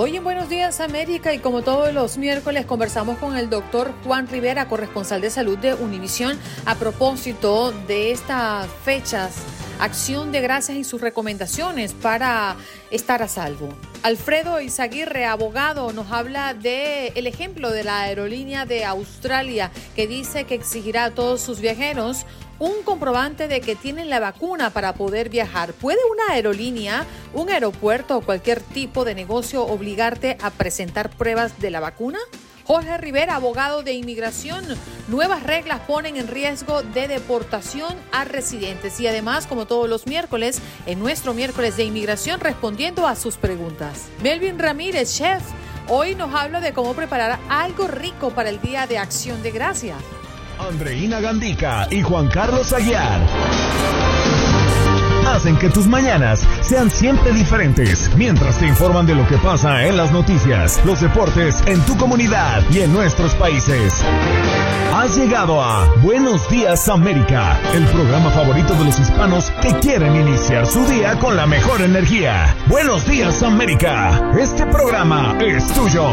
Hoy en Buenos Días América y como todos los miércoles conversamos con el doctor Juan Rivera, corresponsal de salud de Univisión, a propósito de estas fechas, acción de gracias y sus recomendaciones para estar a salvo. Alfredo Izaguirre, abogado, nos habla de ejemplo de la aerolínea de Australia que dice que exigirá a todos sus viajeros un comprobante de que tienen la vacuna para poder viajar. ¿Puede una aerolínea, un aeropuerto o cualquier tipo de negocio obligarte a presentar pruebas de la vacuna? Jorge Rivera, abogado de inmigración, nuevas reglas ponen en riesgo de deportación a residentes y además, como todos los miércoles, en nuestro miércoles de inmigración respondiendo a sus preguntas. Melvin Ramírez, chef, hoy nos habla de cómo preparar algo rico para el Día de Acción de Gracia. Andreina Gandica y Juan Carlos Aguiar hacen que tus mañanas sean siempre diferentes mientras te informan de lo que pasa en las noticias, los deportes, en tu comunidad y en nuestros países. Has llegado a Buenos Días América, el programa favorito de los hispanos que quieren iniciar su día con la mejor energía. Buenos Días América, este programa es tuyo.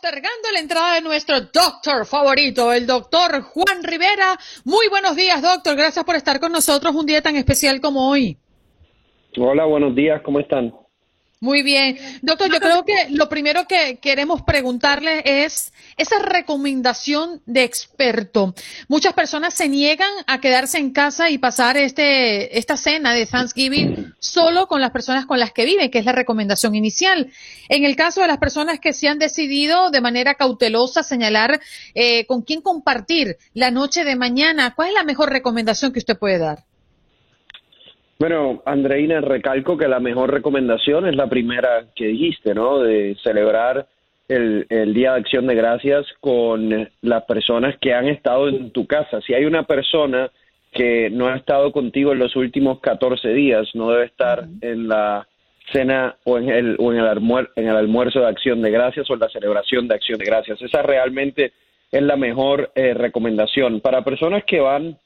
Postergando la entrada de nuestro doctor favorito, el doctor Juan Rivera. Muy buenos días, doctor. Gracias por estar con nosotros un día tan especial como hoy. Hola, buenos días. ¿Cómo están? Muy bien. Doctor, yo creo que lo primero que queremos preguntarle es esa recomendación de experto. Muchas personas se niegan a quedarse en casa y pasar este, esta cena de Thanksgiving solo con las personas con las que viven, que es la recomendación inicial. En el caso de las personas que se han decidido de manera cautelosa señalar eh, con quién compartir la noche de mañana, ¿cuál es la mejor recomendación que usted puede dar? Bueno, Andreina, recalco que la mejor recomendación es la primera que dijiste, ¿no? De celebrar el, Día de Acción de Gracias con las personas que han estado en tu casa. Si hay una persona que no ha estado contigo en los últimos 14 días, no debe estar en la cena o en el, o en el, en el almuerzo de Acción de Gracias o en la celebración de Acción de Gracias. Esa realmente es la mejor eh, recomendación. Para personas que van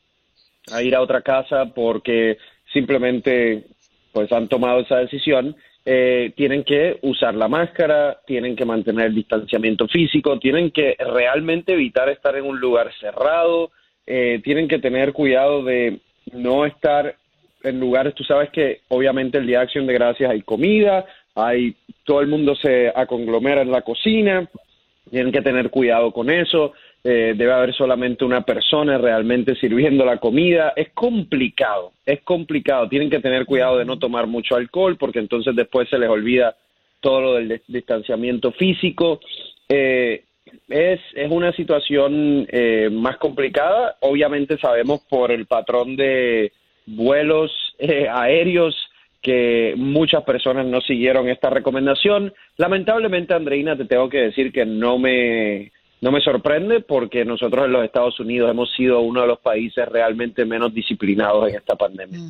a ir a otra casa porque simplemente pues han tomado esa decisión, eh, tienen que usar la máscara, tienen que mantener el distanciamiento físico, tienen que realmente evitar estar en un lugar cerrado, eh, tienen que tener cuidado de no estar en lugares, tú sabes que obviamente el Día de Acción de Gracias hay comida, hay todo el mundo se aconglomera en la cocina, tienen que tener cuidado con eso, eh, debe haber solamente una persona realmente sirviendo la comida. Es complicado, es complicado. Tienen que tener cuidado de no tomar mucho alcohol porque entonces después se les olvida todo lo del distanciamiento físico. Eh, es, es una situación eh, más complicada. Obviamente sabemos por el patrón de vuelos aéreos que muchas personas no siguieron esta recomendación. Lamentablemente, Andreina, te tengo que decir que no me no me sorprende porque nosotros en los Estados Unidos hemos sido uno de los países realmente menos disciplinados en esta pandemia.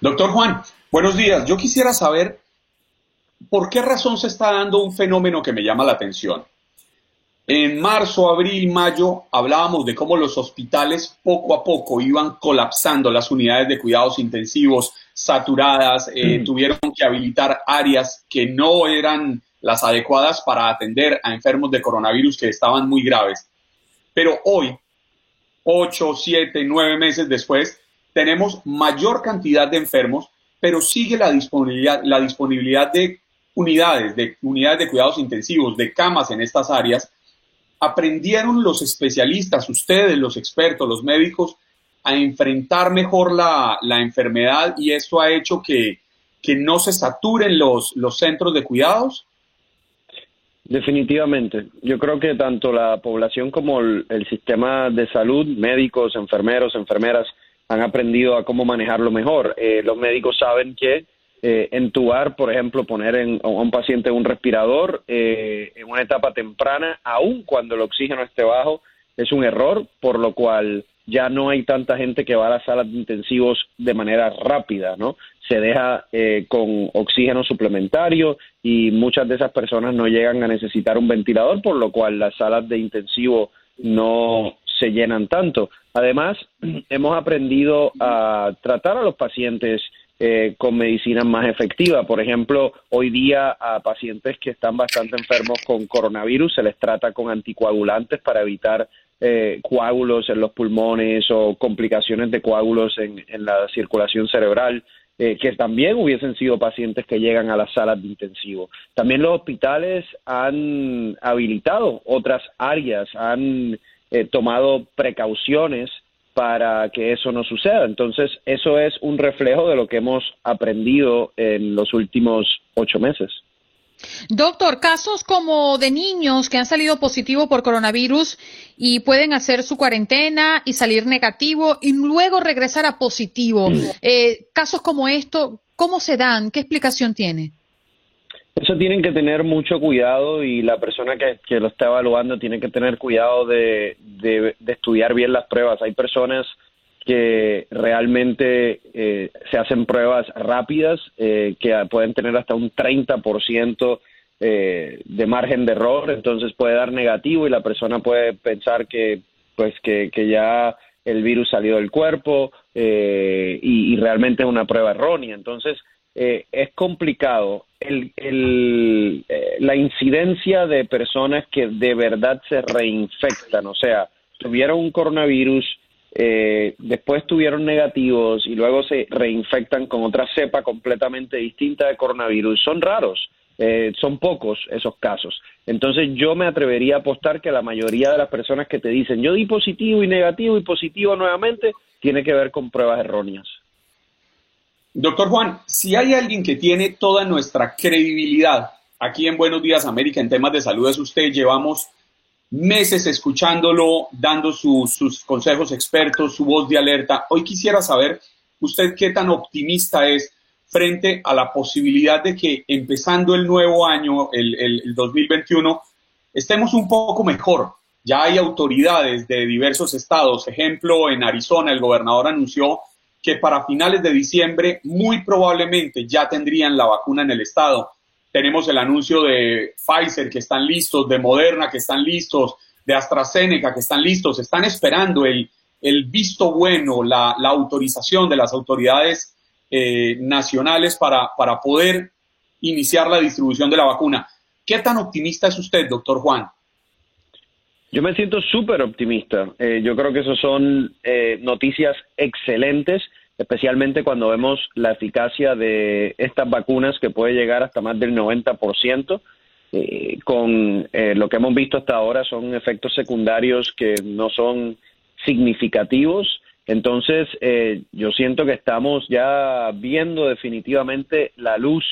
Doctor Juan, buenos días. Yo quisiera saber por qué razón se está dando un fenómeno que me llama la atención. En marzo, abril, mayo hablábamos de cómo los hospitales poco a poco iban colapsando, las unidades de cuidados intensivos saturadas, eh, mm. tuvieron que habilitar áreas que no eran las adecuadas para atender a enfermos de coronavirus que estaban muy graves. Pero hoy, ocho, siete, nueve meses después, tenemos mayor cantidad de enfermos, pero sigue la disponibilidad, la disponibilidad de unidades, de unidades de cuidados intensivos, de camas en estas áreas. Aprendieron los especialistas, ustedes, los expertos, los médicos, a enfrentar mejor la, enfermedad y esto ha hecho que, que no se saturen los, los centros de cuidados? Definitivamente. Yo creo que tanto la población como el, sistema de salud, médicos, enfermeros, enfermeras, han aprendido a cómo manejarlo mejor. Eh, los médicos saben que eh, entubar, por ejemplo, poner en, a un paciente un respirador eh, en una etapa temprana, aun cuando el oxígeno esté bajo, es un error, por lo cual ya no hay tanta gente que va a las salas de intensivos de manera rápida, ¿no? Se deja eh, con oxígeno suplementario y muchas de esas personas no llegan a necesitar un ventilador, por lo cual las salas de intensivo no se llenan tanto. Además, hemos aprendido a tratar a los pacientes eh, con medicinas más efectivas. Por ejemplo, hoy día a pacientes que están bastante enfermos con coronavirus se les trata con anticoagulantes para evitar eh, coágulos en los pulmones o complicaciones de coágulos en, la circulación cerebral. Eh, que también hubiesen sido pacientes que llegan a las salas de intensivo. También los hospitales han habilitado otras áreas, han tomado precauciones para que eso no suceda. Entonces, eso es un reflejo de lo que hemos aprendido en los últimos ocho meses. Doctor, casos como de niños que han salido positivo por coronavirus y pueden hacer su cuarentena y salir negativo y luego regresar a positivo. Eh, casos como esto, ¿cómo se dan? ¿Qué explicación tiene? Eso tienen que tener mucho cuidado y la persona que, lo está evaluando tiene que tener cuidado de, estudiar bien las pruebas. Hay personas que realmente eh, se hacen pruebas rápidas eh, que pueden tener hasta un 30% eh, de margen de error, entonces puede dar negativo y la persona puede pensar que pues que, ya el virus salió del cuerpo y, y realmente es una prueba errónea. Entonces, eh, es complicado. El, eh, la incidencia de personas que de verdad se reinfectan, o sea, tuvieron un coronavirus, eh, después tuvieron negativos y luego se reinfectan con otra cepa completamente distinta de coronavirus, son raros. son pocos esos casos. Entonces yo me atrevería a apostar que la mayoría de las personas que te dicen yo di positivo y negativo y positivo nuevamente tiene que ver con pruebas erróneas. Doctor Juan, si hay alguien que tiene toda nuestra credibilidad aquí en Buenos Días América en temas de salud es usted, llevamos meses escuchándolo, dando sus consejos expertos, su voz de alerta. Hoy quisiera saber usted qué tan optimista es frente a la posibilidad de que empezando el nuevo año, el, el 2021, estemos un poco mejor. Ya hay autoridades de diversos estados. Ejemplo, en Arizona el gobernador anunció que para finales de diciembre muy probablemente ya tendrían la vacuna en el estado. Tenemos el anuncio de Pfizer que están listos, de Moderna que están listos, de AstraZeneca que están listos, están esperando el, el visto bueno, la, autorización de las autoridades eh, nacionales para, para poder iniciar la distribución de la vacuna. ¿Qué tan optimista es usted, doctor Juan? Yo me siento súper optimista. Eh, yo creo que eso son eh, noticias excelentes, especialmente cuando vemos la eficacia de estas vacunas que puede llegar hasta más del 90%. Eh, con lo que hemos visto hasta ahora son efectos secundarios que no son significativos. Entonces, yo siento que estamos ya viendo definitivamente la luz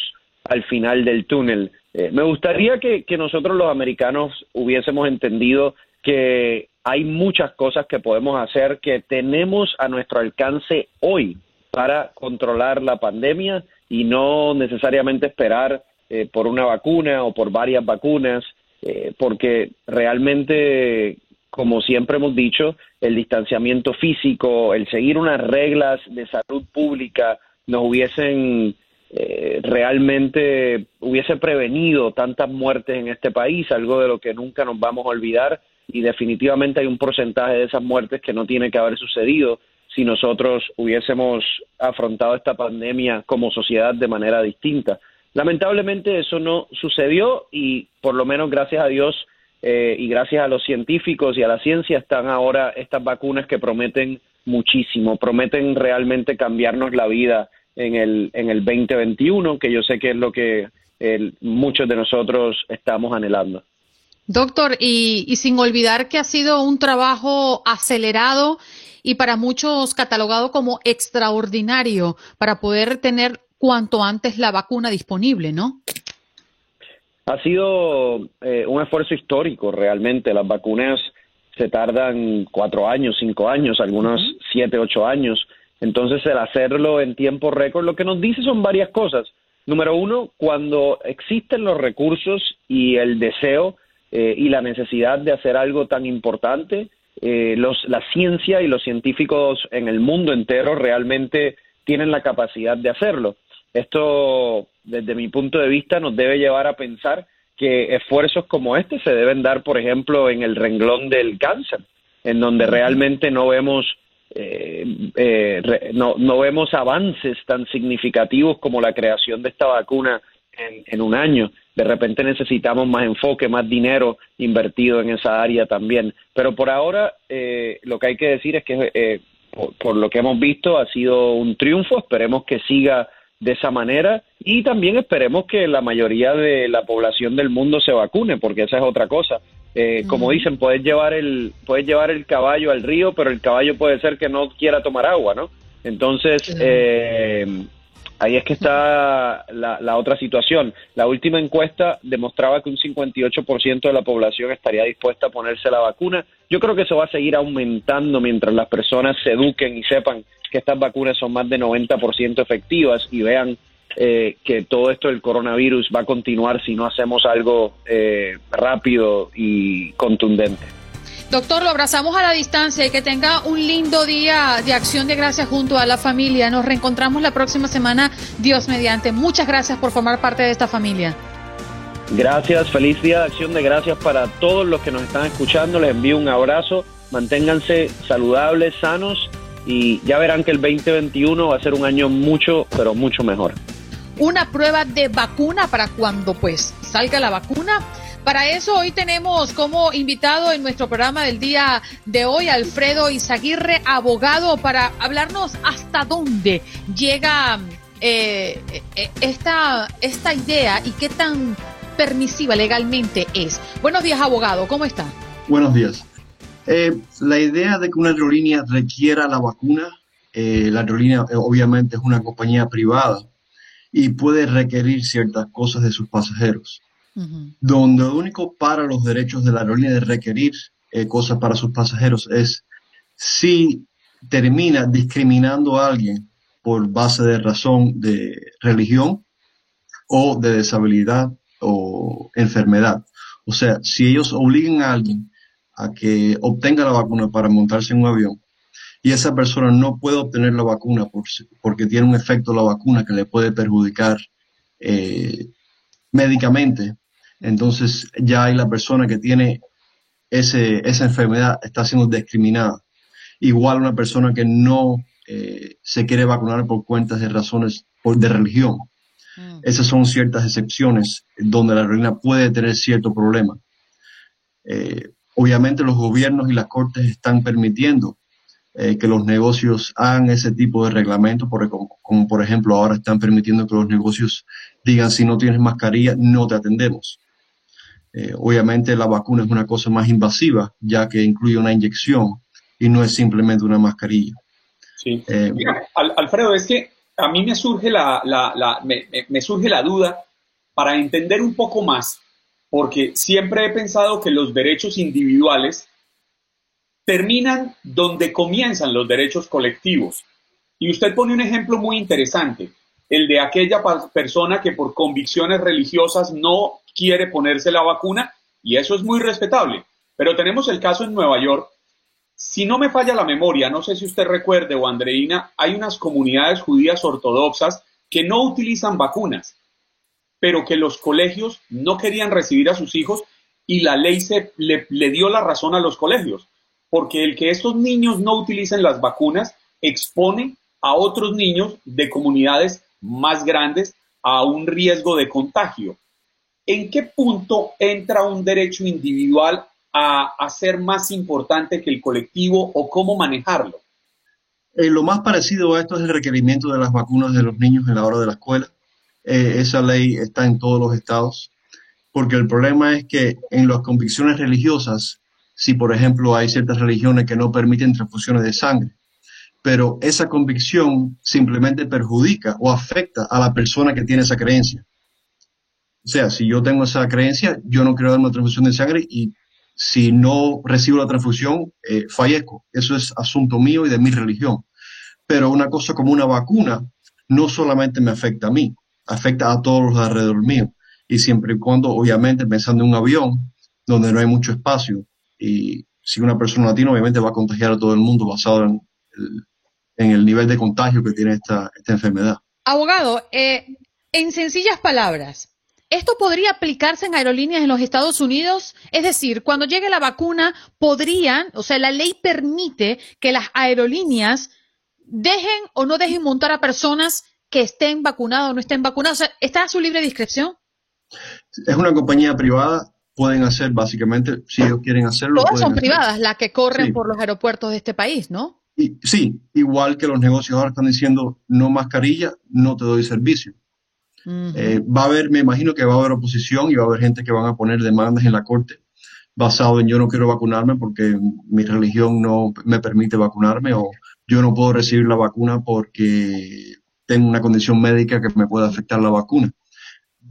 al final del túnel. me gustaría que, nosotros los americanos hubiésemos entendido que hay muchas cosas que podemos hacer que tenemos a nuestro alcance hoy para controlar la pandemia y no necesariamente esperar eh, por una vacuna o por varias vacunas, eh, porque realmente, como siempre hemos dicho, el distanciamiento físico, el seguir unas reglas de salud pública nos hubiesen eh, realmente hubiese prevenido tantas muertes en este país, algo de lo que nunca nos vamos a olvidar y definitivamente hay un porcentaje de esas muertes que no tiene que haber sucedido si nosotros hubiésemos afrontado esta pandemia como sociedad de manera distinta. Lamentablemente eso no sucedió y por lo menos gracias a Dios eh, y gracias a los científicos y a la ciencia están ahora estas vacunas que prometen muchísimo, prometen realmente cambiarnos la vida en el, en el 2021, que yo sé que es lo que eh, muchos de nosotros estamos anhelando. Doctor, y, sin olvidar que ha sido un trabajo acelerado y para muchos catalogado como extraordinario para poder tener cuanto antes la vacuna disponible, ¿no? Ha sido eh, un esfuerzo histórico realmente. Las vacunas se tardan cuatro años, cinco años, algunos siete, ocho años. Entonces, el hacerlo en tiempo récord lo que nos dice son varias cosas. Número uno, cuando existen los recursos y el deseo, eh, y la necesidad de hacer algo tan importante. Eh, los, la ciencia y los científicos en el mundo entero realmente tienen la capacidad de hacerlo. Esto, desde mi punto de vista, nos debe llevar a pensar que esfuerzos como este se deben dar, por ejemplo, en el renglón del cáncer. en donde realmente no vemos eh, eh, no, no vemos avances tan significativos como la creación de esta vacuna en, un año. De repente necesitamos más enfoque, más dinero invertido en esa área también. Pero por ahora eh, lo que hay que decir es que eh, por, lo que hemos visto ha sido un triunfo. Esperemos que siga de esa manera y también esperemos que la mayoría de la población del mundo se vacune, porque esa es otra cosa. Eh, como dicen, puedes llevar el puedes llevar el caballo al río, pero el caballo puede ser que no quiera tomar agua, ¿no? Entonces, eh, ahí es que está la, la, otra situación. La última encuesta demostraba que un 58% de la población estaría dispuesta a ponerse la vacuna. Yo creo que eso va a seguir aumentando mientras las personas se eduquen y sepan que estas vacunas son más de 90% efectivas y vean eh, que todo esto del coronavirus va a continuar si no hacemos algo eh, rápido y contundente. Doctor, lo abrazamos a la distancia y que tenga un lindo día de acción de gracias junto a la familia. Nos reencontramos la próxima semana, Dios mediante. Muchas gracias por formar parte de esta familia. Gracias, feliz día de acción de gracias para todos los que nos están escuchando. Les envío un abrazo, manténganse saludables, sanos y ya verán que el 2021 va a ser un año mucho, pero mucho mejor. Una prueba de vacuna para cuando pues salga la vacuna para eso hoy tenemos como invitado en nuestro programa del día de hoy Alfredo Izaguirre, abogado, para hablarnos hasta dónde llega eh, eh, esta, esta idea y qué tan permisiva legalmente es. Buenos días, abogado, ¿cómo está? Buenos días. Eh, la idea de que una aerolínea requiera la vacuna, la aerolínea obviamente es una compañía privada y puede requerir ciertas cosas de sus pasajeros donde lo único para los derechos de la aerolínea de requerir eh, cosas para sus pasajeros es si termina discriminando a alguien por base de razón de religión o de deshabilidad o enfermedad. O sea, si ellos obligan a alguien a que obtenga la vacuna para montarse en un avión y esa persona no puede obtener la vacuna porque tiene un efecto la vacuna que le puede perjudicar eh, médicamente, entonces ya hay la persona que tiene ese, esa enfermedad está siendo discriminada. Igual una persona que no eh, se quiere vacunar por cuentas de razones de religión. Mm. Esas son ciertas excepciones donde la reina puede tener cierto problema. Eh, obviamente los gobiernos y las cortes están permitiendo eh, que los negocios hagan ese tipo de reglamentos, como, como, por ejemplo ahora están permitiendo que los negocios digan si no tienes mascarilla, no te atendemos. Eh, obviamente la vacuna es una cosa más invasiva, ya que incluye una inyección y no es simplemente una mascarilla. Sí. Eh, Alfredo, es que a mí me surge la, me, surge la duda para entender un poco más, porque siempre he pensado que los derechos individuales terminan donde comienzan los derechos colectivos. Y usted pone un ejemplo muy interesante, el de aquella persona que por convicciones religiosas no quiere ponerse la vacuna y eso es muy respetable. Pero tenemos el caso en Nueva York. Si no me falla la memoria, no sé si usted recuerde o Andreina, hay unas comunidades judías ortodoxas que no utilizan vacunas, pero que los colegios no querían recibir a sus hijos y la ley se, le, le dio la razón a los colegios, porque el que estos niños no utilicen las vacunas expone a otros niños de comunidades más grandes a un riesgo de contagio. ¿en qué punto entra un derecho individual a, ser más importante que el colectivo o cómo manejarlo? Eh, lo más parecido a esto es el requerimiento de las vacunas de los niños en la hora de la escuela. Eh, esa ley está en todos los estados, porque el problema es que en las convicciones religiosas, si por ejemplo hay ciertas religiones que no permiten transfusiones de sangre, pero esa convicción simplemente perjudica o afecta a la persona que tiene esa creencia. O sea, si yo tengo esa creencia, yo no quiero dar una transfusión de sangre y si no recibo la transfusión, eh, fallezco. Eso es asunto mío y de mi religión. Pero una cosa como una vacuna no solamente me afecta a mí, afecta a todos los alrededor mío. Y siempre y cuando, obviamente, pensando en un avión donde no hay mucho espacio y si una persona latina obviamente va a contagiar a todo el mundo basado en el, en el nivel de contagio que tiene esta, esta enfermedad. Abogado, eh, en sencillas palabras, ¿Esto podría aplicarse en aerolíneas en los Estados Unidos? Es decir, cuando llegue la vacuna, podrían, o sea, la ley permite que las aerolíneas dejen o no dejen montar a personas que estén vacunadas o no estén vacunadas. O sea, ¿está a su libre discreción? Es una compañía privada, pueden hacer básicamente, si ellos quieren hacerlo. Todas son privadas las que corren por los aeropuertos de este país, ¿no? Y, sí, igual que los negocios ahora están diciendo no mascarilla, no te doy servicio. Eh, va a haber, me imagino que va a haber oposición y va a haber gente que van a poner demandas en la corte basado en yo no quiero vacunarme porque mi religión no me permite vacunarme o yo no puedo recibir la vacuna porque tengo una condición médica que me puede afectar la vacuna.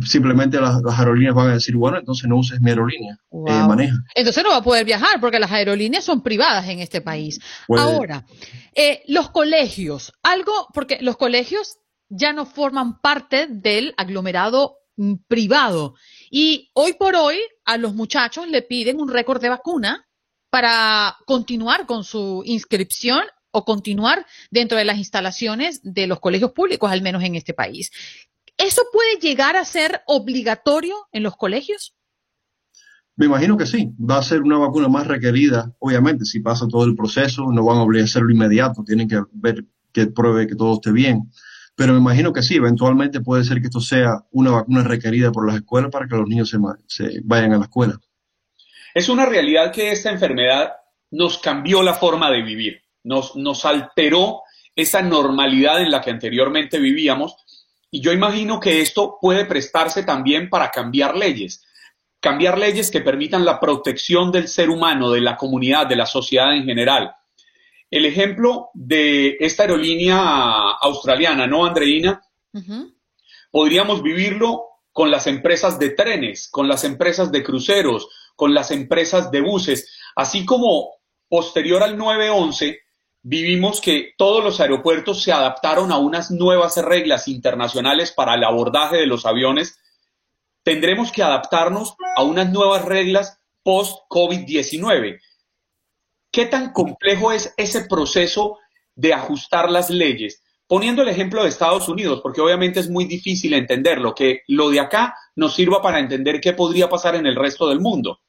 Simplemente las, aerolíneas van a decir, bueno, entonces no uses mi aerolínea, eh, maneja. Entonces no va a poder viajar porque las aerolíneas son privadas en este país. Ahora, eh, los colegios, algo, porque los colegios ya no forman parte del aglomerado mm, privado. Y hoy por hoy a los muchachos le piden un récord de vacuna para continuar con su inscripción o continuar dentro de las instalaciones de los colegios públicos, al menos en este país. ¿Eso puede llegar a ser obligatorio en los colegios? Me imagino que sí. Va a ser una vacuna más requerida, obviamente, si pasa todo el proceso, no van a obligar a hacerlo inmediato, tienen que ver que pruebe que todo esté bien. Pero me imagino que sí, eventualmente puede ser que esto sea una vacuna requerida por las escuelas para que los niños se, vayan a la escuela. Es una realidad que esta enfermedad nos cambió la forma de vivir, nos, nos alteró esa normalidad en la que anteriormente vivíamos y yo imagino que esto puede prestarse también para cambiar leyes, cambiar leyes que permitan la protección del ser humano, de la comunidad, de la sociedad en general. El ejemplo de esta aerolínea australiana, ¿no, Andreina? Podríamos vivirlo con las empresas de trenes, con las empresas de cruceros, con las empresas de buses, así como posterior al 9-11 vivimos que todos los aeropuertos se adaptaron a unas nuevas reglas internacionales para el abordaje de los aviones, tendremos que adaptarnos a unas nuevas reglas post-COVID-19. ¿Qué tan complejo es ese proceso de ajustar las leyes? Poniendo el ejemplo de Estados Unidos, porque obviamente es muy difícil entenderlo, que lo de acá nos sirva para entender qué podría pasar en el resto del mundo.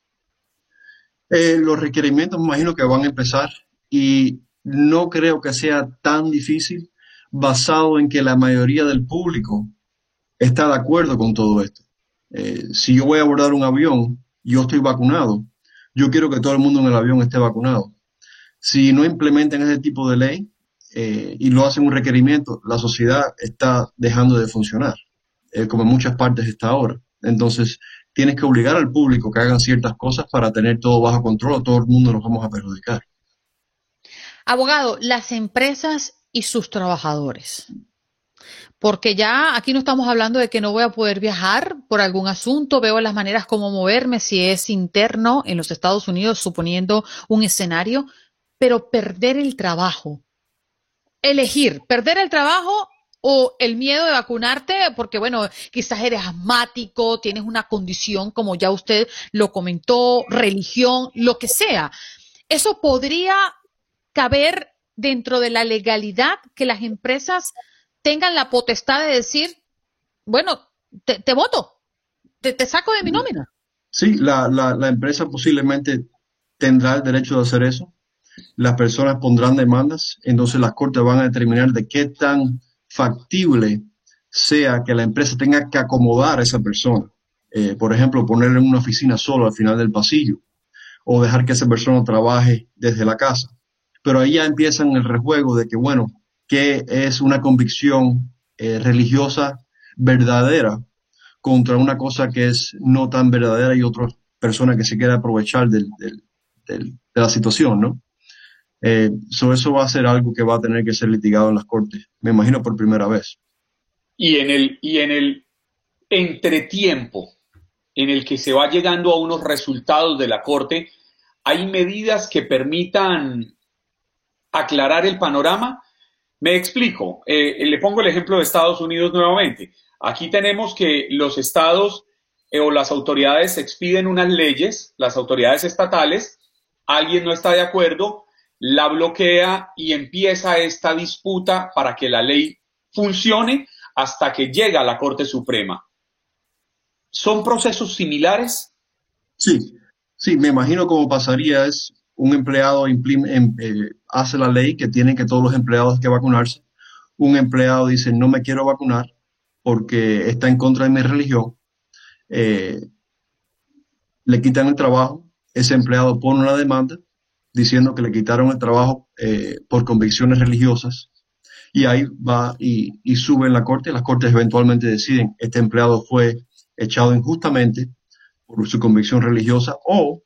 Eh, los requerimientos me imagino que van a empezar y no creo que sea tan difícil basado en que la mayoría del público está de acuerdo con todo esto. Eh, si yo voy a abordar un avión, yo estoy vacunado, yo quiero que todo el mundo en el avión esté vacunado. Si no implementan ese tipo de ley eh, y lo hacen un requerimiento, la sociedad está dejando de funcionar, como en muchas partes está ahora. Entonces, tienes que obligar al público que hagan ciertas cosas para tener todo bajo control todo el mundo nos vamos a perjudicar. Abogado, las empresas y sus trabajadores. Porque ya aquí no estamos hablando de que no voy a poder viajar por algún asunto, veo las maneras como moverme si es interno en los Estados Unidos, suponiendo un escenario, pero perder el trabajo. Elegir, perder el trabajo o el miedo de vacunarte, porque bueno, quizás eres asmático, tienes una condición, como ya usted lo comentó, religión, lo que sea. Eso podría caber dentro de la legalidad que las empresas tengan la potestad de decir, bueno, te, voto, te, saco de mi nómina. Sí, la, la, empresa posiblemente tendrá el derecho de hacer eso. Las personas pondrán demandas, entonces las cortes van a determinar de qué tan factible sea que la empresa tenga que acomodar a esa persona. Eh, por ejemplo, ponerle en una oficina solo al final del pasillo o dejar que esa persona trabaje desde la casa. Pero ahí ya empiezan el rejuego de que, bueno, que es una convicción eh, religiosa verdadera contra una cosa que es no tan verdadera y otra persona que se quiere aprovechar de la situación, ¿no? Eh, eso va a ser algo que va a tener que ser litigado en las cortes, me imagino por primera vez. Y en el, y en el entretiempo en el que se va llegando a unos resultados de la corte, hay medidas que permitan aclarar el panorama me explico. Eh, le pongo el ejemplo de Estados Unidos nuevamente. Aquí tenemos que los estados eh, o las autoridades expiden unas leyes, las autoridades estatales, alguien no está de acuerdo, la bloquea y empieza esta disputa para que la ley funcione hasta que llega a la Corte Suprema. ¿Son procesos similares? Sí, sí, me imagino cómo pasaría es un empleado em, eh, hace la ley que tienen que todos los empleados que vacunarse. Un empleado dice, no me quiero vacunar porque está en contra de mi religión. Eh, le quitan el trabajo, ese empleado pone una demanda diciendo que le quitaron el trabajo eh, por convicciones religiosas y ahí va y, sube en la corte. Las cortes eventualmente deciden este empleado fue echado injustamente por su convicción religiosa o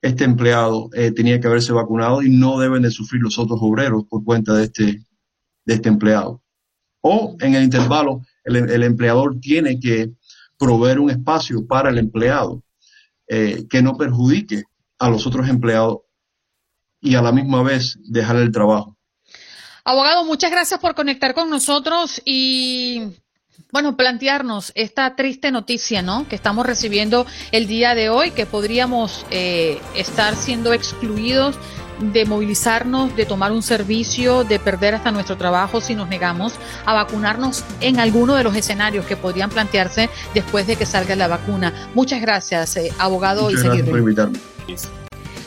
este empleado eh, tenía que haberse vacunado y no deben de sufrir los otros obreros por cuenta de este, de este empleado. O en el intervalo, el, empleador tiene que proveer un espacio para el empleado eh, que no perjudique a los otros empleados y a la misma vez dejar el trabajo. Abogado, muchas gracias por conectar con nosotros y bueno, plantearnos esta triste noticia, ¿no? Que estamos recibiendo el día de hoy, que podríamos eh, estar siendo excluidos de movilizarnos, de tomar un servicio, de perder hasta nuestro trabajo si nos negamos a vacunarnos en alguno de los escenarios que podrían plantearse después de que salga la vacuna. Muchas gracias, eh, abogado. Muchas gracias por invitarme.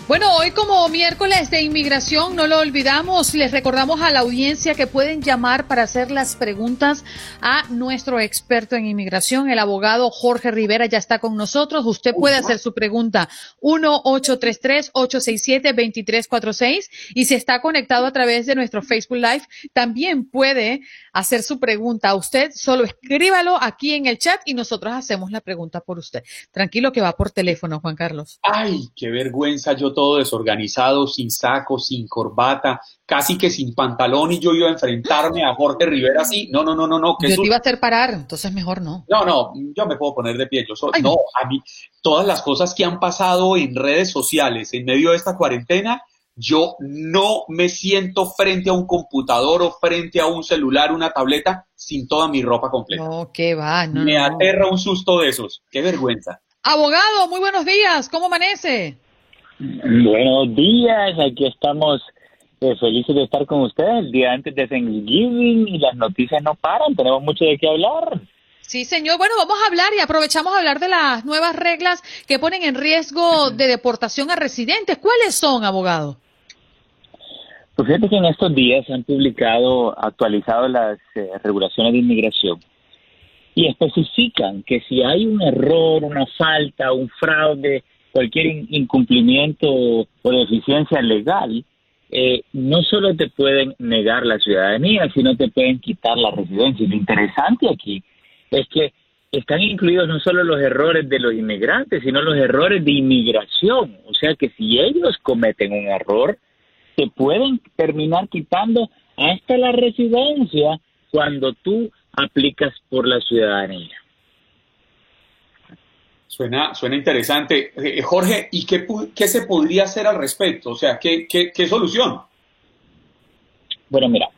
Bueno, hoy como miércoles de inmigración, no lo olvidamos, les recordamos a la audiencia que pueden llamar para hacer las preguntas a nuestro experto en inmigración, el abogado Jorge Rivera ya está con nosotros. Usted puede hacer su pregunta 1-833-867-2346 y si está conectado a través de nuestro Facebook Live, también puede hacer su pregunta. Usted solo escríbalo aquí en el chat y nosotros hacemos la pregunta por usted. Tranquilo que va por teléfono, Juan Carlos. Ay, qué vergüenza yo todo desorganizado, sin saco, sin corbata, casi que sin pantalón y yo iba a enfrentarme a Jorge Rivera así. No, no, no, no, no. Que yo te iba a hacer parar, entonces mejor no. No, no, yo me puedo poner de pie. Yo soy, no, a mí, todas las cosas que han pasado en redes sociales en medio de esta cuarentena, yo no me siento frente a un computador o frente a un celular, una tableta, sin toda mi ropa completa. No, qué va, no. Me aterra un susto de esos. Qué vergüenza. Abogado, muy buenos días. ¿Cómo amanece? Buenos días, aquí estamos eh, felices de estar con ustedes el día antes de Thanksgiving y las noticias no paran, tenemos mucho de qué hablar. Sí, señor. Bueno, vamos a hablar y aprovechamos a hablar de las nuevas reglas que ponen en riesgo de deportación a residentes. ¿Cuáles son, abogado? Pues fíjate que en estos días se han publicado, actualizado las eh, regulaciones de inmigración y especifican que si hay un error, una falta, un fraude cualquier incumplimiento o deficiencia legal, eh, no solo te pueden negar la ciudadanía, sino te pueden quitar la residencia. Y lo interesante aquí es que están incluidos no solo los errores de los inmigrantes, sino los errores de inmigración. O sea que si ellos cometen un error, te pueden terminar quitando hasta la residencia cuando tú aplicas por la ciudadanía. Suena, suena interesante. Eh, Jorge, ¿y qué, qué, se podría hacer al respecto? O sea, ¿qué, qué, qué solución? Bueno, mira,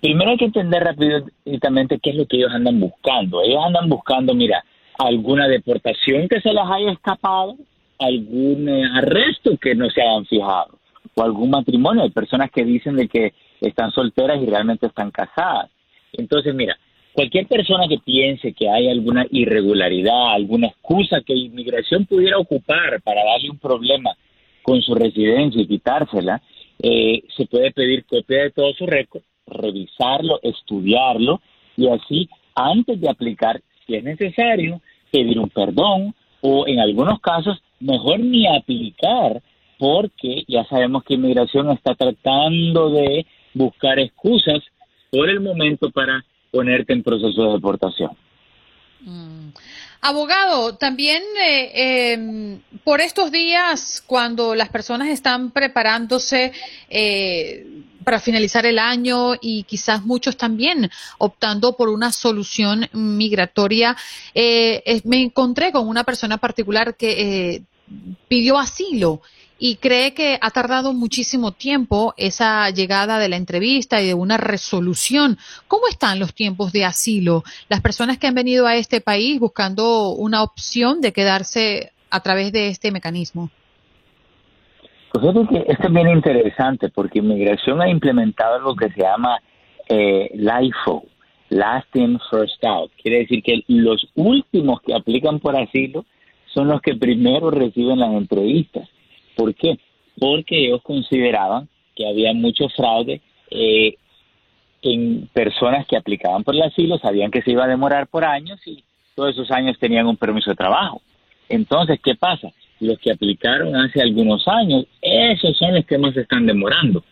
primero hay que entender rápidamente qué es lo que ellos andan buscando. Ellos andan buscando, mira, alguna deportación que se les haya escapado, algún eh, arresto que no se hayan fijado, o algún matrimonio. Hay personas que dicen de que están solteras y realmente están casadas. Entonces, mira, cualquier persona que piense que hay alguna irregularidad, alguna excusa que inmigración pudiera ocupar para darle un problema con su residencia y quitársela, eh, se puede pedir copia de todo su récord, revisarlo, estudiarlo y así, antes de aplicar, si es necesario, pedir un perdón o en algunos casos, mejor ni aplicar porque ya sabemos que inmigración está tratando de buscar excusas por el momento para ponerte en proceso de deportación. Mm. Abogado, también eh, em, por estos días, cuando las personas están preparándose eh, para finalizar el año y quizás muchos también optando por una solución migratoria, eh, me encontré con una persona particular que pidió asilo y cree que ha tardado muchísimo tiempo esa llegada de la entrevista y de una resolución. ¿Cómo están los tiempos de asilo? Las personas que han venido a este país buscando una opción de quedarse a través de este mecanismo. Pues que esto es bien interesante porque inmigración ha implementado lo que se llama eh, LIFO. last in, first out. Quiere decir que los últimos que aplican por asilo son los que primero reciben las entrevistas. ¿Por qué? Porque ellos consideraban que había mucho fraude eh, en personas que aplicaban por el asilo, sabían que se iba a demorar por años y todos esos años tenían un permiso de trabajo. Entonces, ¿qué pasa? Los que aplicaron hace algunos años, esos son los que más están demorando.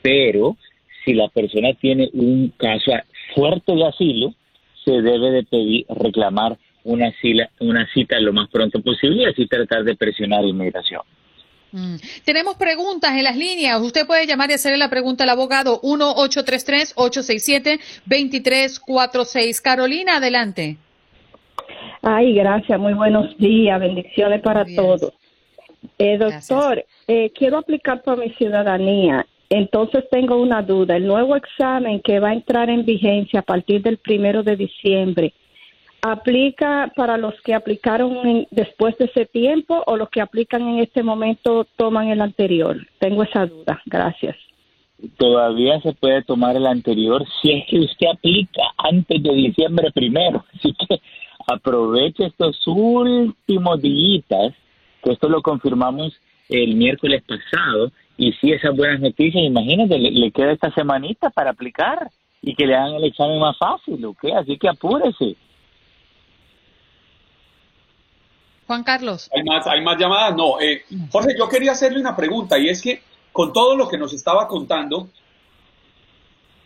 Pero si la persona tiene un caso fuerte de asilo, se debe de pedir, reclamar una, una cita lo más pronto posible y así tratar de presionar inmigración. Mm. Tenemos preguntas en las líneas. Usted puede llamar y hacerle la pregunta al abogado 1-833-867-2346. Carolina, adelante. Ay, gracias. Muy buenos días. Bendiciones para todos. Eh, doctor, eh, quiero aplicar para mi ciudadanía. Entonces tengo una duda. El nuevo examen que va a entrar en vigencia a partir del primero de diciembre aplica para los que aplicaron después de ese tiempo o los que aplican en este momento toman el anterior? Tengo esa duda. Gracias. Todavía se puede tomar el anterior si es que usted aplica antes de diciembre primero. Así que aproveche estos últimos días, que esto lo confirmamos el miércoles pasado, y si esas buenas noticias, imagínate, le, le, queda esta semanita para aplicar y que le hagan el examen más fácil, ¿ok? Así que apúrese. Juan Carlos. ¿Hay más, hay más llamadas? No. Eh, Jorge, yo quería hacerle una pregunta y es que con todo lo que nos estaba contando,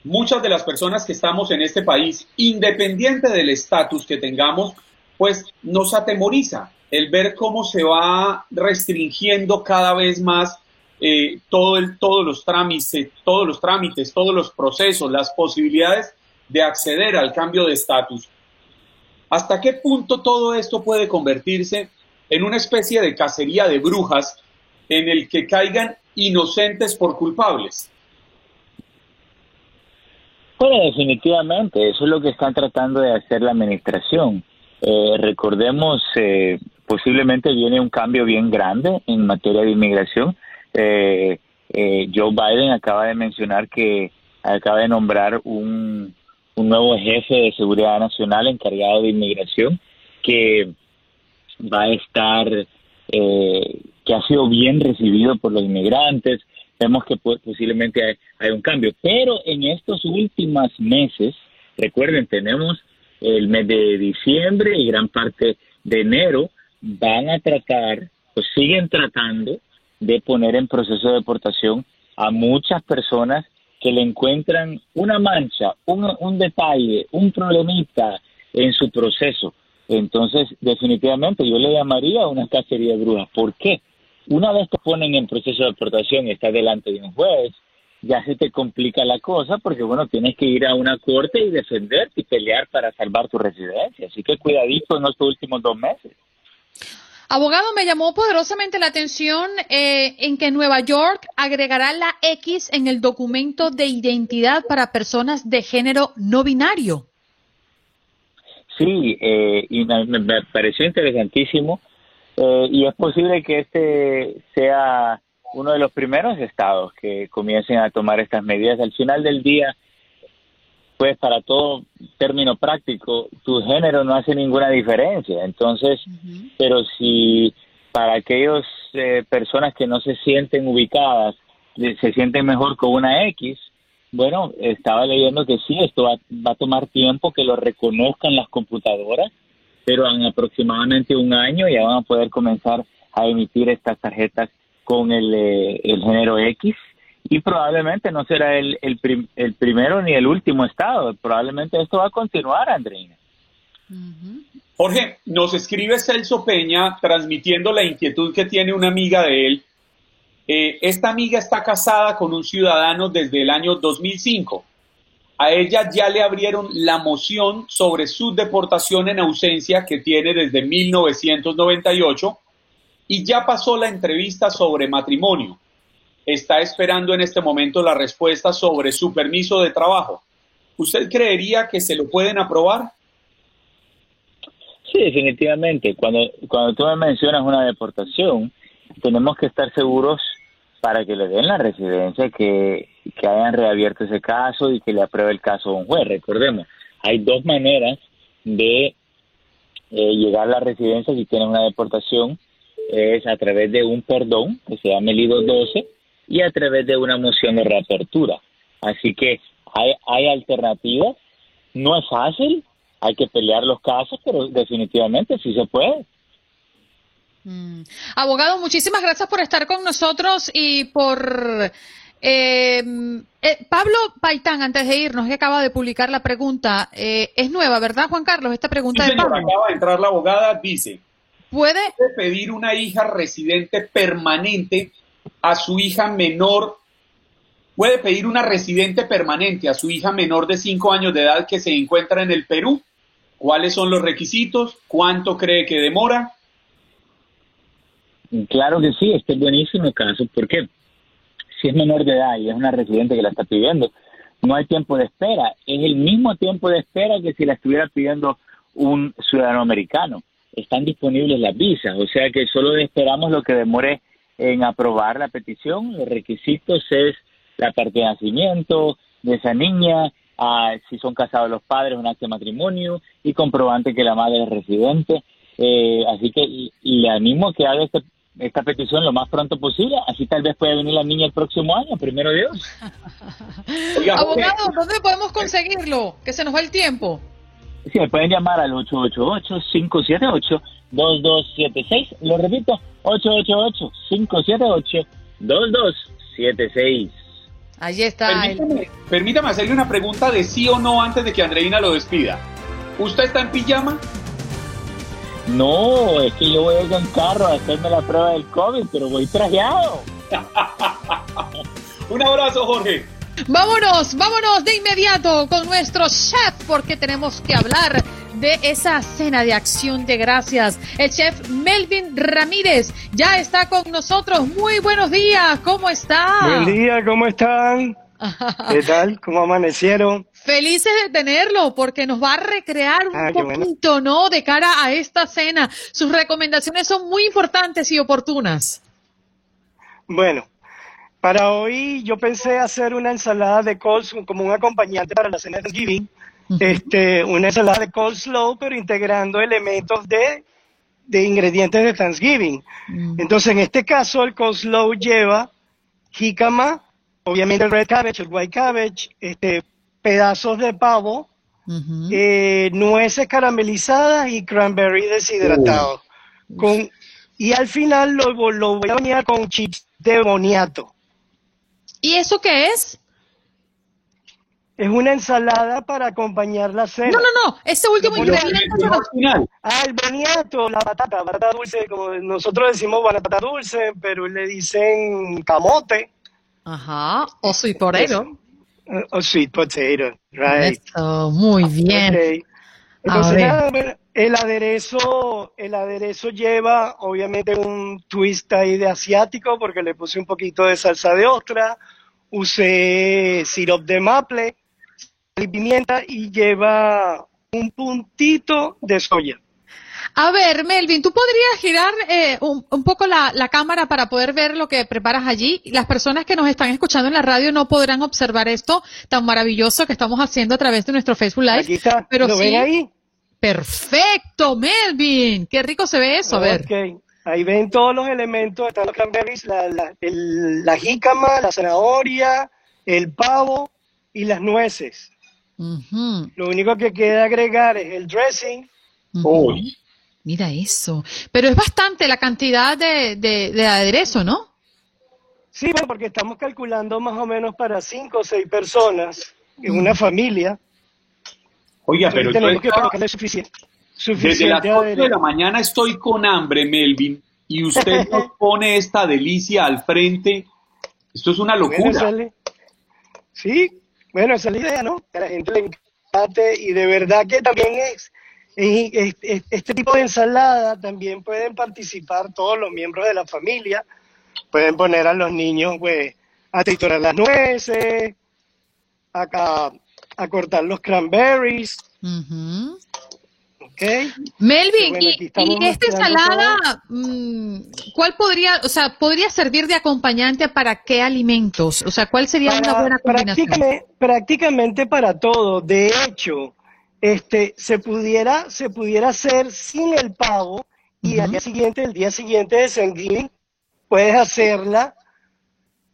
muchas de las personas que estamos en este país, independiente del estatus que tengamos, pues nos atemoriza el ver cómo se va restringiendo cada vez más eh, todo el, todos los trámites, todos los trámites, todos los procesos, las posibilidades de acceder al cambio de estatus. ¿Hasta qué punto todo esto puede convertirse en una especie de cacería de brujas en el que caigan inocentes por culpables? Bueno, definitivamente, eso es lo que están tratando de hacer la administración. Eh, recordemos, eh, posiblemente viene un cambio bien grande en materia de inmigración. Eh, Joe Biden acaba de mencionar que acaba de nombrar un un nuevo jefe de seguridad nacional encargado de inmigración que va a estar, eh, que ha sido bien recibido por los inmigrantes. Vemos que posiblemente hay, un cambio, pero en estos últimos meses, recuerden, tenemos el mes de diciembre y gran parte de enero, van a tratar, pues siguen tratando de poner en proceso de deportación a muchas personas que le encuentran una mancha, un, detalle, un problemita en su proceso. Entonces, definitivamente yo le llamaría una cacería de brujas. ¿Por qué? Una vez que ponen en proceso de deportación y está delante de un juez, ya se te complica la cosa porque, bueno, tienes que ir a una corte y defenderte y pelear para salvar tu residencia. Así que cuidadito en estos últimos dos meses. Abogado, me llamó poderosamente la atención eh, en que Nueva York agregará la X en el documento de identidad para personas de género no binario. Sí, eh, y me, pareció interesantísimo eh, y es posible que este sea uno de los primeros estados que comiencen a tomar estas medidas. Al final del día, pues para todo término práctico, tu género no hace ninguna diferencia. Entonces, pero si para aquellas eh, personas que no se sienten ubicadas, se sienten mejor con una X, bueno, estaba leyendo que sí, esto va, a tomar tiempo que lo reconozcan las computadoras, pero en aproximadamente un año ya van a poder comenzar a emitir estas tarjetas con el, eh, el género X y probablemente no será el, el, el, primero ni el último estado. Probablemente esto va a continuar, Andreina. Jorge, nos escribe Celso Peña transmitiendo la inquietud que tiene una amiga de él. Eh, esta amiga está casada con un ciudadano desde el año 2005. A ella ya le abrieron la moción sobre su deportación en ausencia que tiene desde 1998 y ya pasó la entrevista sobre matrimonio está esperando en este momento la respuesta sobre su permiso de trabajo. ¿Usted creería que se lo pueden aprobar? Sí, definitivamente. Cuando, cuando tú me mencionas una deportación, tenemos que estar seguros para que le den la residencia, que, que hayan reabierto ese caso y que le apruebe el caso a un juez. Recordemos, hay dos maneras de eh, llegar a la residencia si tienen una deportación, es a través de un perdón, que se llama el I-212, y a través de una moción de reapertura. Así que hay, hay alternativas, no es fácil, hay que pelear los casos, pero definitivamente sí se puede. Mm. Abogado, muchísimas gracias por estar con nosotros y por... Eh, eh, Pablo Paitán, antes de irnos, que acaba de publicar la pregunta, eh, es nueva, ¿verdad, Juan Carlos? Esta pregunta sí, de Pablo. acaba de entrar la abogada, dice, ¿puede pedir una hija residente permanente a su hija menor puede pedir una residente permanente a su hija menor de 5 años de edad que se encuentra en el Perú? ¿Cuáles son los requisitos? ¿Cuánto cree que demora? Claro que sí, este es buenísimo caso. ¿Por qué? Si es menor de edad y es una residente que la está pidiendo, no hay tiempo de espera. Es el mismo tiempo de espera que si la estuviera pidiendo un ciudadano americano. Están disponibles las visas, o sea que solo esperamos lo que demore en aprobar la petición. Los requisitos es la parte de nacimiento de esa niña, ah, si son casados los padres, un acto de matrimonio y comprobante que la madre es residente. Eh, así que le animo a que haga este esta petición lo más pronto posible, así tal vez pueda venir la niña el próximo año, primero Dios. Abogado, ¿dónde podemos conseguirlo? Que se nos va el tiempo. Sí, me pueden llamar al 888-578-2276. Lo repito, 888-578-2276. Allí está. Permítame, permítame hacerle una pregunta de sí o no antes de que Andreina lo despida. ¿Usted está en pijama? No, es que yo voy a ir en carro a hacerme la prueba del COVID, pero voy trajeado. Un abrazo, Jorge. Vámonos, vámonos de inmediato con nuestro chef porque tenemos que hablar de esa cena de acción de gracias. El chef Melvin Ramírez ya está con nosotros. Muy buenos días, ¿cómo está? Buen día, ¿cómo están? ¿Qué tal? ¿Cómo amanecieron? Felices de tenerlo porque nos va a recrear un Ah, poquito, bueno. ¿no? De cara a esta cena. Sus recomendaciones son muy importantes y oportunas. Bueno, para hoy yo pensé hacer una ensalada de coleslaw como un acompañante para la cena de Thanksgiving. Este, una ensalada de coleslaw, pero integrando elementos de, de ingredientes de Thanksgiving. Entonces, en este caso, el coleslaw lleva jícama, obviamente el red cabbage, el white cabbage, este, pedazos de pavo, eh, nueces caramelizadas y cranberry deshidratado. Con, y al final lo, lo voy a bañar con chips de boniato. ¿Y eso qué es? Es una ensalada para acompañar la cena. No, no, no. Ese último ingrediente. Ah, el boniato, la batata, batata dulce, como nosotros decimos batata dulce, pero le dicen camote Ajá. O soy torero. eh, o sweet potato, right? Eso, muy bien. Ok. Entonces, nada, el aderezo, el aderezo lleva obviamente un twist ahí de asiático porque le puse un poquito de salsa de ostra, usé sirop de maple y pimienta y lleva un puntito de soya. A ver, Melvin, ¿tú podrías girar eh, un, un poco la, la cámara para poder ver lo que preparas allí? Las personas que nos están escuchando en la radio no podrán observar esto tan maravilloso que estamos haciendo a través de nuestro Facebook Live. Aquí está, pero ¿lo sí, ven ahí? Perfecto, Melvin. Qué rico se ve eso. A ver. Ahí ven todos los elementos, están los cranberries, la, la, el- la jícama, la zanahoria, el pavo y las nueces. Lo único que queda agregar es el dressing. Uy. Mira eso. Pero es bastante la cantidad de, de, de aderezo, ¿no? Sí, bueno, porque estamos calculando más o menos para cinco o seis personas en una familia. Oiga, pero yo tenemos que colocarle suficiente, desde las suficiente 8 de la mañana estoy con hambre, Melvin, y usted nos pone esta delicia al frente. Esto es una locura. Sí, bueno, esa es la idea, ¿no? Que a la gente le encante y de verdad que también es, es- es- es- este tipo de ensalada también pueden participar todos los miembros de la familia, pueden poner a los niños pues a triturar las nueces, a, a- a cortar los cranberries, Ujú. ¿ok? Melvin, Bueno, y, esta ensalada, mm, ¿cuál podría, o sea, podría servir de acompañante para qué alimentos? O sea, ¿cuál sería una buena combinación? prácticamente, prácticamente para todo. De hecho, este, se pudiera, se pudiera hacer sin el pavo y al día siguiente, el día siguiente de Thanksgiving, puedes hacerla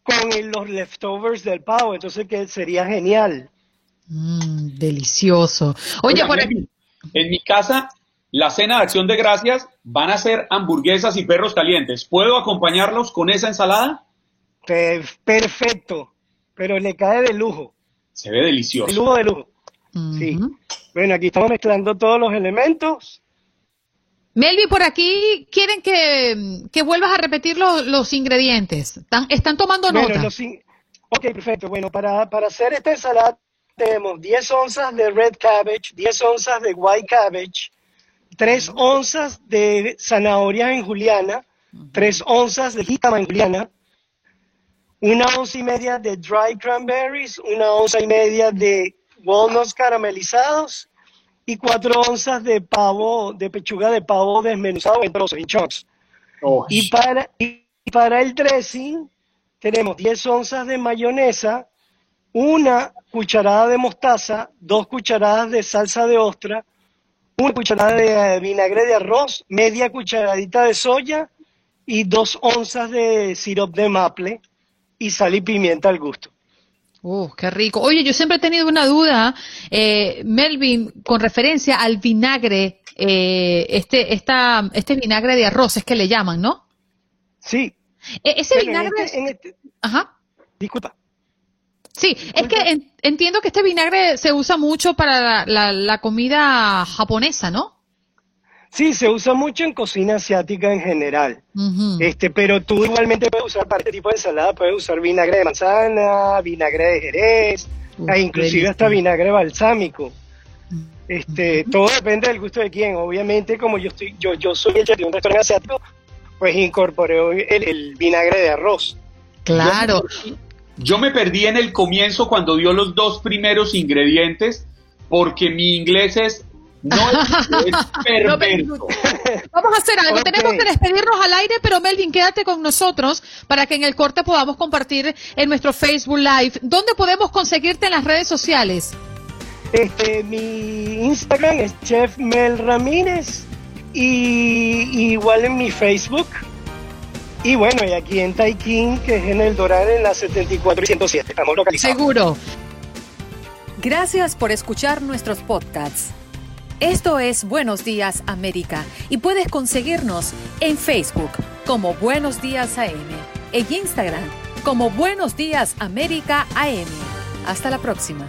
con los leftovers del pavo, entonces que sería genial. Mm, delicioso. Oye, en mi casa, la cena de acción de gracias van a ser hamburguesas y perros calientes. ¿Puedo acompañarlos con esa ensalada? Perfecto, pero le cae de lujo. Se ve delicioso. De lujo de lujo. Sí. Bueno, aquí estamos mezclando todos los elementos. Melvi, por aquí quieren que, vuelvas a repetir los, ingredientes. ¿Están, tomando nota? ok, perfecto. Bueno, para, para hacer esta ensalada tenemos 10 onzas de red cabbage, 10 onzas de white cabbage, 3 onzas de zanahorias en juliana, 3 onzas de jícama en juliana, una onza y media de dry cranberries, una onza y media de walnuts caramelizados y 4 onzas de pavo, de pechuga de pavo desmenuzado en trozos, en chunks. Y, para, y para el dressing tenemos 10 onzas de mayonesa, una cucharada de mostaza, dos cucharadas de salsa de ostra, una cucharada de vinagre de arroz, media cucharadita de soya y dos onzas de sirop de maple y sal y pimienta al gusto. ¡Uh, qué rico! Oye, yo siempre he tenido una duda, eh, Melvin, con referencia al vinagre, eh, este, esta, este vinagre de arroz es que le llaman, ¿no? Sí. E, ese vinagre. Este, este Ajá. Disculpa. Sí, es que entiendo que este vinagre se usa mucho para la, comida japonesa, ¿no? Sí, se usa mucho en cocina asiática en general. Este, pero tú igualmente puedes usar para este tipo de ensalada, puedes usar vinagre de manzana, vinagre de jerez, e inclusive hasta vinagre balsámico. Este, todo depende del gusto de quién. Obviamente, como yo estoy, yo, yo soy el chef de un restaurante asiático, pues incorporé el, vinagre de arroz. Claro. Yo me perdí en el comienzo cuando dio los dos primeros ingredientes porque mi inglés es no es, perverso. Vamos a hacer algo. Tenemos que despedirnos al aire, pero Melvin, quédate con nosotros para que en el corte podamos compartir en nuestro Facebook Live. ¿Dónde podemos conseguirte en las redes sociales? Este, mi Instagram es Chef Mel Ramírez y igual en mi Facebook y bueno, y aquí en Taikin, que es en el Doral, en la 74 y 107. Estamos localizados. Seguro. Gracias por escuchar nuestros podcasts. Esto es Buenos Días América y puedes conseguirnos en Facebook como Buenos Días AM, en Instagram como Buenos Días América AM. Hasta la próxima.